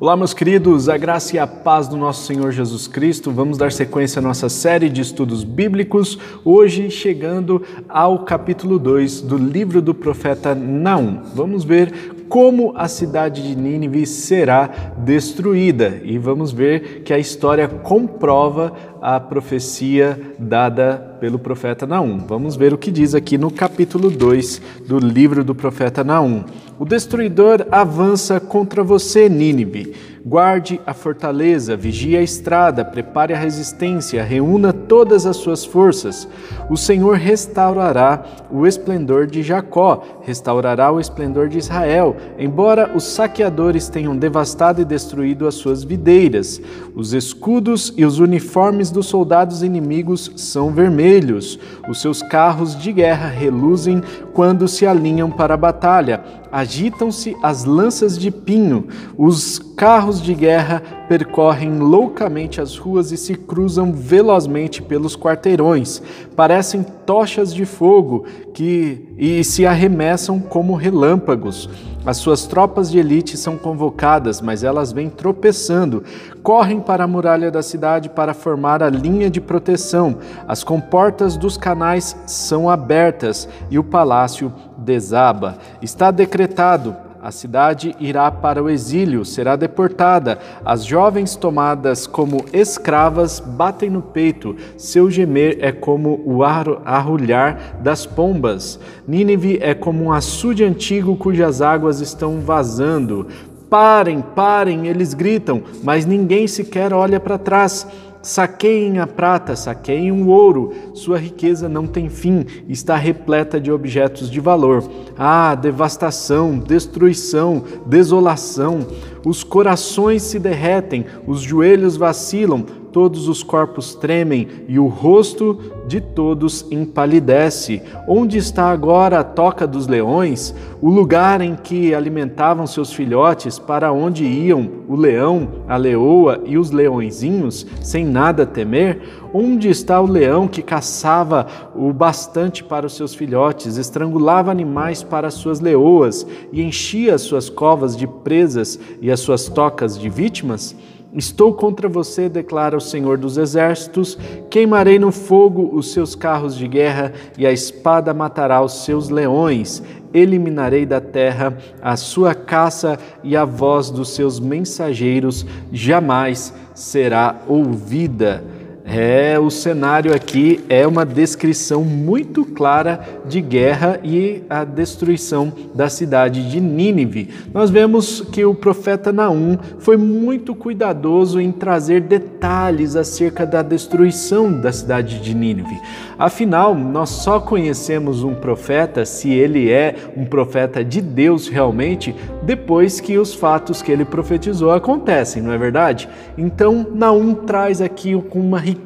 Olá, meus queridos, a graça e a paz do nosso Senhor Jesus Cristo. Vamos dar sequência à nossa série de estudos bíblicos, hoje chegando ao capítulo 2 do livro do profeta Naum. Vamos ver como a cidade de Nínive será destruída e vamos ver que a história comprova a profecia dada pelo profeta Naum. Vamos ver o que diz aqui no capítulo 2 do livro do profeta Naum. O destruidor avança contra você, Nínive. Guarde a fortaleza, vigie a estrada, prepare a resistência, reúna todas as suas forças. O Senhor restaurará o esplendor de Jacó, restaurará o esplendor de Israel, embora os saqueadores tenham devastado e destruído as suas videiras. Os escudos e os uniformes dos soldados inimigos são vermelhos. Os seus carros de guerra reluzem quando se alinham para a batalha. Agitam-se as lanças de pinho. Os carros de guerra percorrem loucamente as ruas e se cruzam velozmente pelos quarteirões. Parecem tochas de fogo que e se arremessam como relâmpagos. As suas tropas de elite são convocadas, mas elas vêm tropeçando. Correm para a muralha da cidade para formar a linha de proteção. As comportas dos canais são abertas e o palácio desaba. Está decretado a cidade irá para o exílio, será deportada. As jovens tomadas como escravas batem no peito. Seu gemer é como o arrulhar das pombas. Nínive é como um açude antigo cujas águas estão vazando. Parem, parem, eles gritam, mas ninguém sequer olha para trás. Saqueiem a prata, saqueiem o ouro, sua riqueza não tem fim, está repleta de objetos de valor. Ah, devastação, destruição, desolação. Os corações se derretem, os joelhos vacilam, todos os corpos tremem e o rosto de todos empalidece. Onde está agora a toca dos leões, o lugar em que alimentavam seus filhotes, para onde iam o leão, a leoa e os leõezinhos, sem nada temer? Onde está o leão que caçava o bastante para os seus filhotes, estrangulava animais para as suas leoas e enchia as suas covas de presas e as suas tocas de vítimas? Estou contra você, declara o Senhor dos Exércitos, queimarei no fogo os seus carros de guerra e a espada matará os seus leões. Eliminarei da terra a sua caça e a voz dos seus mensageiros jamais será ouvida. É, o cenário aqui é uma descrição muito clara de guerra e a destruição da cidade de Nínive. Nós vemos que o profeta Naum foi muito cuidadoso em trazer detalhes acerca da destruição da cidade de Nínive. Afinal, nós só conhecemos um profeta se ele é um profeta de Deus realmente depois que os fatos que ele profetizou acontecem, não é verdade? Então, Naum traz aqui com uma riqueza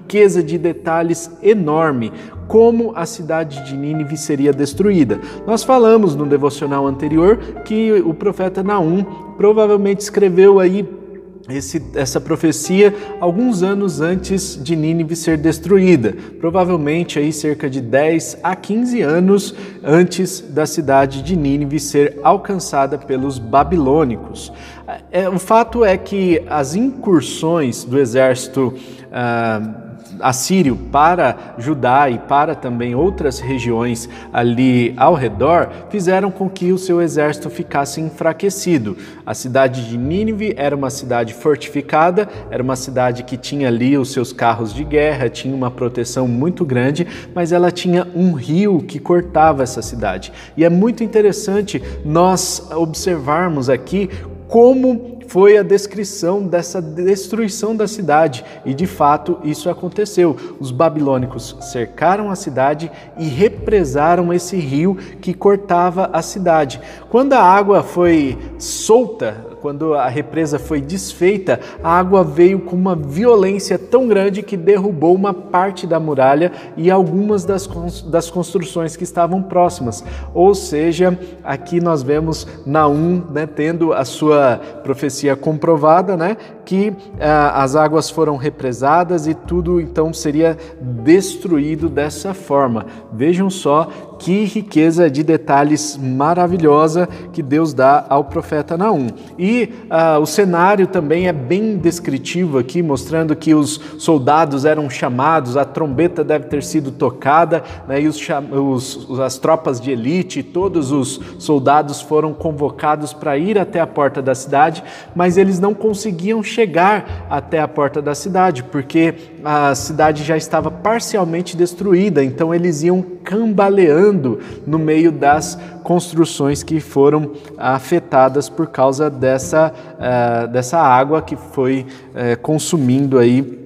de detalhes enorme como a cidade de Nínive seria destruída. Nós falamos no devocional anterior que o profeta Naum provavelmente escreveu aí esse, essa profecia alguns anos antes de Nínive ser destruída, provavelmente aí cerca de 10 a 15 anos antes da cidade de Nínive ser alcançada pelos babilônicos. É, o fato é que as incursões do exército ah, assírio para Judá e para também outras regiões ali ao redor fizeram com que o seu exército ficasse enfraquecido. A cidade de Nínive era uma cidade fortificada, era uma cidade que tinha ali os seus carros de guerra, tinha uma proteção muito grande, mas ela tinha um rio que cortava essa cidade. E é muito interessante nós observarmos aqui como foi a descrição dessa destruição da cidade, e de fato isso aconteceu. Os babilônicos cercaram a cidade e represaram esse rio que cortava a cidade. Quando a água foi solta, quando a represa foi desfeita, a água veio com uma violência tão grande que derrubou uma parte da muralha e algumas das, das construções que estavam próximas. Ou seja, aqui nós vemos Naum né, tendo a sua profecia comprovada, né, que ah, as águas foram represadas e tudo então seria destruído dessa forma. Vejam só que riqueza de detalhes maravilhosa que Deus dá ao profeta Naum. E uh, o cenário também é bem descritivo aqui, mostrando que os soldados eram chamados, a trombeta deve ter sido tocada, né, e os, os, as tropas de elite, todos os soldados foram convocados para ir até a porta da cidade, mas eles não conseguiam chegar até a porta da cidade, porque a cidade já estava parcialmente destruída, então eles iam cambaleando no meio das construções que foram afetadas por causa dessa, uh, dessa água que foi uh, consumindo aí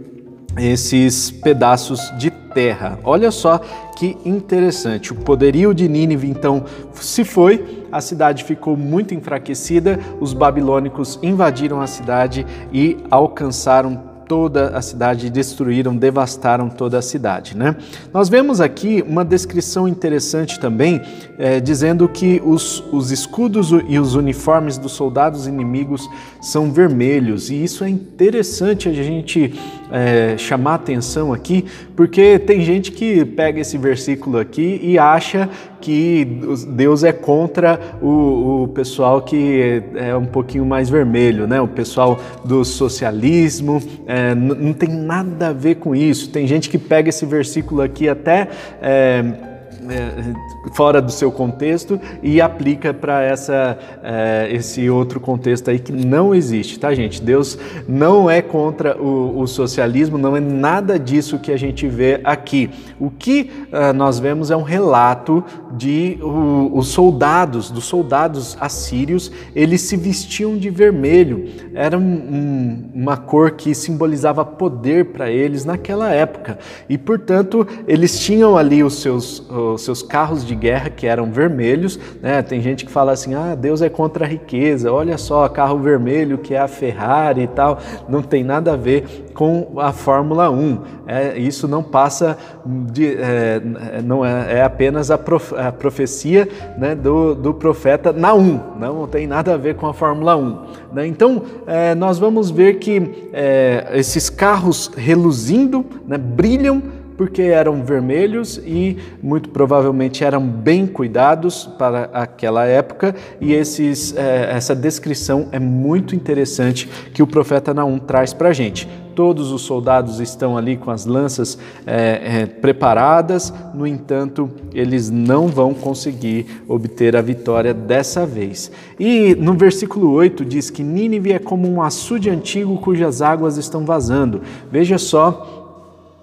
esses pedaços de terra. Olha só que interessante. O poderio de Nínive então se foi, a cidade ficou muito enfraquecida, os babilônicos invadiram a cidade e alcançaram toda a cidade, destruíram, devastaram toda a cidade. Né? Nós vemos aqui uma descrição interessante também, é, dizendo que os, os escudos e os uniformes dos soldados inimigos são vermelhos, e isso é interessante a gente é, chamar atenção aqui, porque tem gente que pega esse versículo aqui e acha que Deus é contra o, o pessoal que é um pouquinho mais vermelho, né? o pessoal do socialismo, é, não tem nada a ver com isso. Tem gente que pega esse versículo aqui até. É, fora do seu contexto e aplica para essa é, esse outro contexto aí que não existe, tá, gente? Deus não é contra o, o socialismo, não é nada disso que a gente vê aqui. O que uh, nós vemos é um relato de os soldados, dos soldados assírios, eles se vestiam de vermelho. Era um, um, uma cor que simbolizava poder para eles naquela época e, portanto, eles tinham ali os seus os seus carros de guerra que eram vermelhos. Né? Tem gente que fala assim: ah, Deus é contra a riqueza, olha só, carro vermelho que é a Ferrari e tal. Não tem nada a ver com a Fórmula 1. É, isso não passa de. É, não é, é apenas a, prof, a profecia né, do, do profeta Naum, não tem nada a ver com a Fórmula 1. Né? Então, é, nós vamos ver que é, esses carros reluzindo, né, brilham porque eram vermelhos e muito provavelmente eram bem cuidados para aquela época, e esses, é, essa descrição é muito interessante que o profeta Naum traz para a gente. Todos os soldados estão ali com as lanças é, é, preparadas, no entanto, eles não vão conseguir obter a vitória dessa vez. E no versículo 8 diz que Nínive é como um açude antigo cujas águas estão vazando. Veja só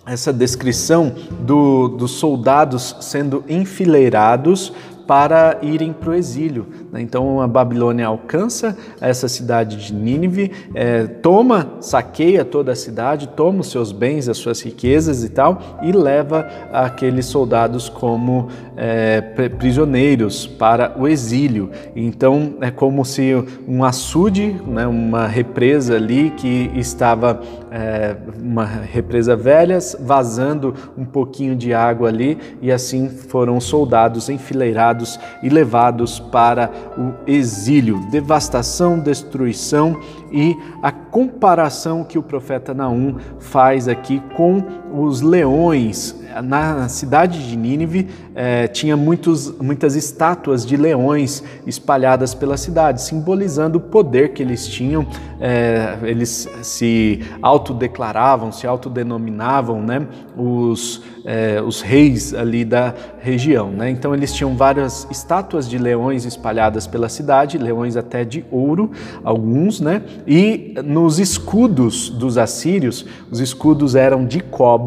essa descrição do, dos soldados sendo enfileirados para irem para o exílio. Né? Então a Babilônia alcança essa cidade de Nínive, é, toma, saqueia toda a cidade, toma os seus bens, as suas riquezas e tal, e leva aqueles soldados como é, prisioneiros para o exílio. Então é como se um açude, né, uma represa ali que estava é, uma represa velha, vazando um pouquinho de água ali, e assim foram soldados enfileirados e levados para o exílio. Devastação, destruição e a comparação que o profeta Naum faz aqui com os leões na cidade de Nínive é, tinha muitos, muitas estátuas de leões espalhadas pela cidade, simbolizando o poder que eles tinham. É, eles se autodeclaravam, se autodenominavam né, os, é, os reis ali da região. Né? Então eles tinham várias estátuas de leões espalhadas pela cidade, leões até de ouro, alguns, né? e nos escudos dos assírios, os escudos eram de cobre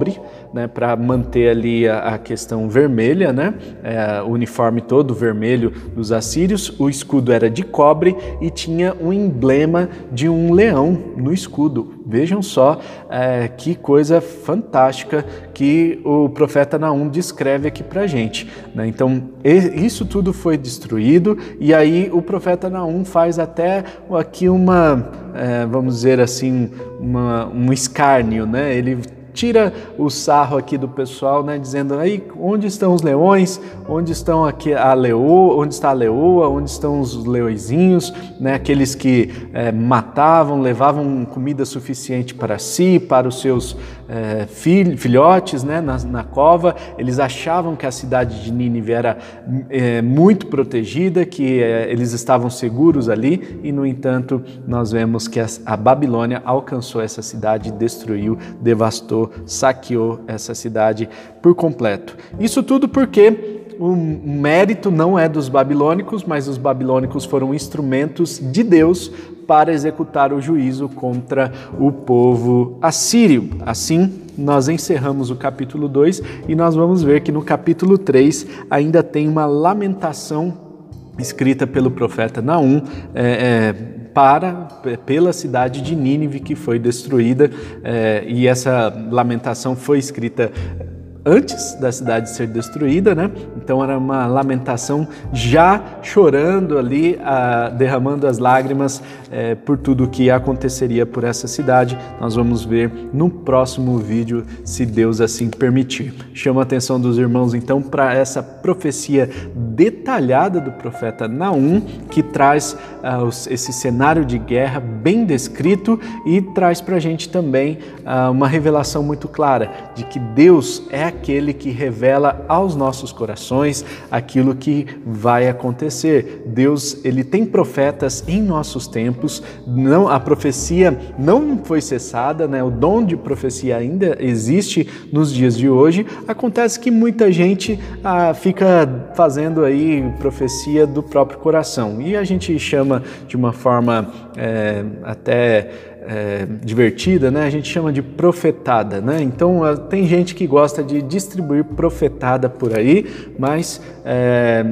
né, para manter ali a, a, questão vermelha, né, é, o uniforme todo vermelho dos assírios, o escudo era de cobre e tinha um emblema de um leão no escudo. Vejam só é, que coisa fantástica que o profeta Naum descreve aqui para gente. Né? Então, isso tudo foi destruído e aí o profeta Naum faz até aqui uma, é, vamos dizer assim, uma, um escárnio, né? Ele tira o sarro aqui do pessoal, né, dizendo aí onde estão os leões, onde estão aqui a leoa, onde está a leoa, onde estão os leõezinhos, né, aqueles que é, matavam, levavam comida suficiente para si, para os seus é, filhotes, né, na, na, cova. Eles achavam que a cidade de Nínive era é, muito protegida, que eles estavam seguros ali, e no entanto nós vemos que a, a Babilônia alcançou essa cidade, destruiu, devastou, saqueou essa cidade por completo. Isso tudo porque o mérito não é dos babilônicos, mas os babilônicos foram instrumentos de Deus para executar o juízo contra o povo assírio. Assim, nós encerramos o capítulo 2 e nós vamos ver que no capítulo 3 ainda tem uma lamentação escrita pelo profeta Naum. É, é, para pela cidade de Nínive que foi destruída é, e essa lamentação foi escrita antes da cidade ser destruída, né? Então era uma lamentação já chorando ali, ah, derramando as lágrimas eh, por tudo que aconteceria por essa cidade. Nós vamos ver no próximo vídeo, se Deus assim permitir. Chama a atenção dos irmãos então para essa profecia detalhada do profeta Naum, que traz ah, esse cenário de guerra bem descrito e traz para a gente também ah, uma revelação muito clara de que Deus é aquele que revela aos nossos corações aquilo que vai acontecer. Deus, ele tem profetas em nossos tempos, não a profecia não foi cessada, né? O dom de profecia ainda existe nos dias de hoje. Acontece que muita gente ah, fica fazendo aí profecia do próprio coração e a gente chama de uma forma é, até é, divertida, né? A gente chama de profetada, né? Então tem gente que gosta de distribuir profetada por aí, mas é,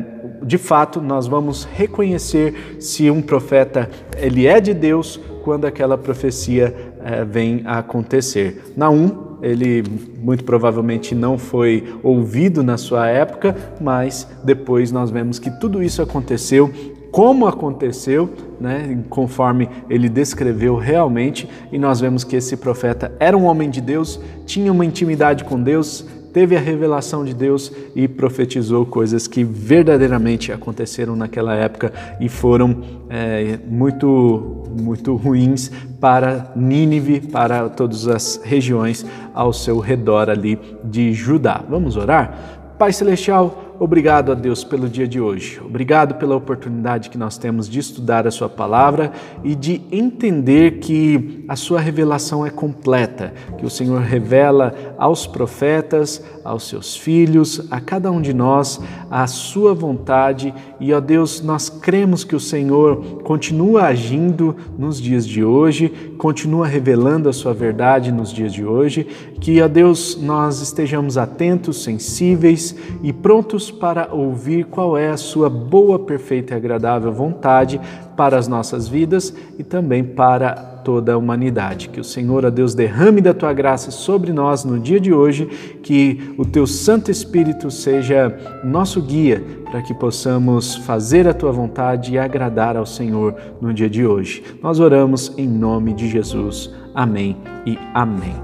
de fato nós vamos reconhecer se um profeta ele é de Deus quando aquela profecia é, vem a acontecer. Naum ele muito provavelmente não foi ouvido na sua época, mas depois nós vemos que tudo isso aconteceu como aconteceu, né, conforme ele descreveu realmente, e nós vemos que esse profeta era um homem de Deus, tinha uma intimidade com Deus, teve a revelação de Deus e profetizou coisas que verdadeiramente aconteceram naquela época e foram é, muito, muito ruins para Nínive, para todas as regiões ao seu redor ali de Judá. Vamos orar? Pai Celestial, Obrigado a Deus pelo dia de hoje. Obrigado pela oportunidade que nós temos de estudar a Sua palavra e de entender que a Sua revelação é completa, que o Senhor revela aos profetas, aos seus filhos, a cada um de nós, a Sua vontade. E, ó Deus, nós cremos que o Senhor continua agindo nos dias de hoje, continua revelando a Sua verdade nos dias de hoje. Que, ó Deus, nós estejamos atentos, sensíveis e para ouvir qual é a sua boa, perfeita e agradável vontade para as nossas vidas e também para toda a humanidade. Que o Senhor, a Deus, derrame da tua graça sobre nós no dia de hoje, que o teu Santo Espírito seja nosso guia para que possamos fazer a tua vontade e agradar ao Senhor no dia de hoje. Nós oramos em nome de Jesus. Amém e amém.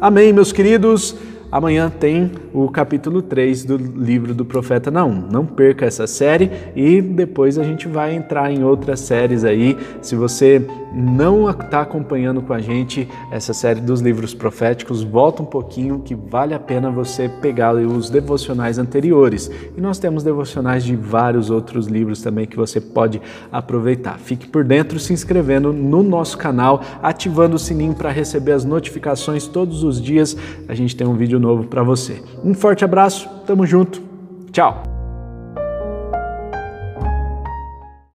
Amém, meus queridos. Amanhã tem o capítulo 3 do livro do profeta Naum. Não perca essa série e depois a gente vai entrar em outras séries aí. Se você não está acompanhando com a gente essa série dos livros proféticos, volta um pouquinho que vale a pena você pegar os devocionais anteriores. E nós temos devocionais de vários outros livros também que você pode aproveitar. Fique por dentro se inscrevendo no nosso canal, ativando o sininho para receber as notificações todos os dias. A gente tem um vídeo novo para você. Um forte abraço, tamo junto, tchau!